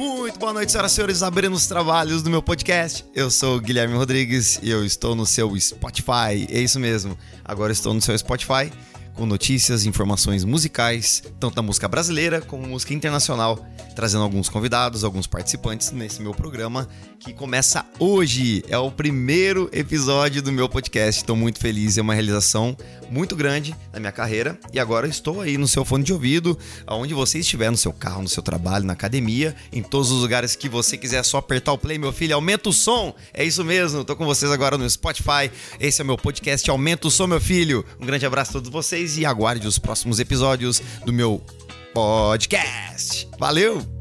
boa noite, senhoras e senhores, abrindo os trabalhos do meu podcast. Eu sou o Guilherme Rodrigues e eu estou no seu Spotify. É isso mesmo, agora estou no seu Spotify com notícias, informações musicais, tanto da música brasileira como música internacional, trazendo alguns convidados, alguns participantes nesse meu programa que começa hoje. É o primeiro episódio do meu podcast. Estou muito feliz, é uma realização muito grande na minha carreira e agora estou aí no seu fone de ouvido, aonde você estiver, no seu carro, no seu trabalho, na academia, em todos os lugares que você quiser, é só apertar o play, meu filho, aumenta o som. É isso mesmo. Estou com vocês agora no Spotify. Esse é o meu podcast Aumenta o som, meu filho. Um grande abraço a todos vocês e aguarde os próximos episódios do meu podcast. Valeu!